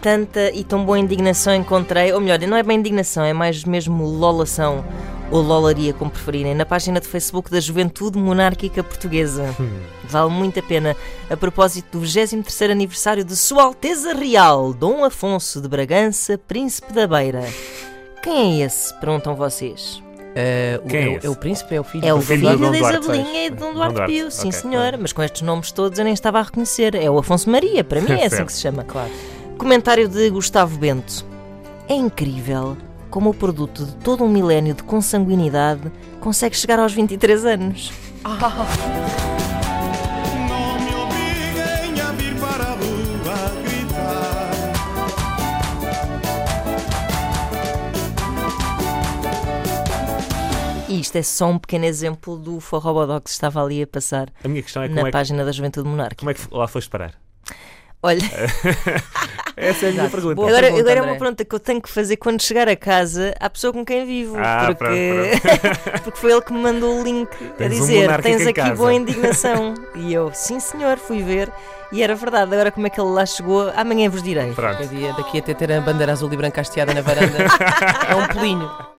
tanta e tão boa indignação encontrei, ou melhor, não é bem indignação, é mais mesmo lolação ou lolaria, como preferirem, na página de Facebook da Juventude Monárquica Portuguesa. Vale muito a pena. A propósito do 23 aniversário de Sua Alteza Real, Dom Afonso de Bragança, Príncipe da Beira. Quem é esse? Perguntam vocês. Eh, o- Quem é é, o- é o príncipe, é o filho É o do filho Dom da Isabelinha e de Dom Duarte Pio, sim ok, senhor, mas com estes nomes todos eu nem estava a reconhecer. É o Afonso Maria, para mim é assim que se chama. Claro. Comentário de Gustavo Bento. É incrível como o produto de todo um milénio de consanguinidade consegue chegar aos 23 anos. Gritar. E isto é só um pequeno exemplo do forrobodó que se estava ali a passar A minha questão é na é, que, página da Juventude Monárquica. como é que lá foste parar? Olha, Essa é a minha Exato. pergunta. Boa agora, pergunta, agora é uma pergunta que eu tenho que fazer quando chegar a casa à pessoa com quem vivo. Ah, porque... porque foi ele que me mandou o link a Tens um dizer: monárquico tens aqui casa." boa indignação. e eu, sim senhor, fui ver e era verdade. Agora, como é que ele lá chegou? Amanhã vos direi. Pronto. Daqui até ter a bandeira azul e branca hasteada na varanda. é um pelinho.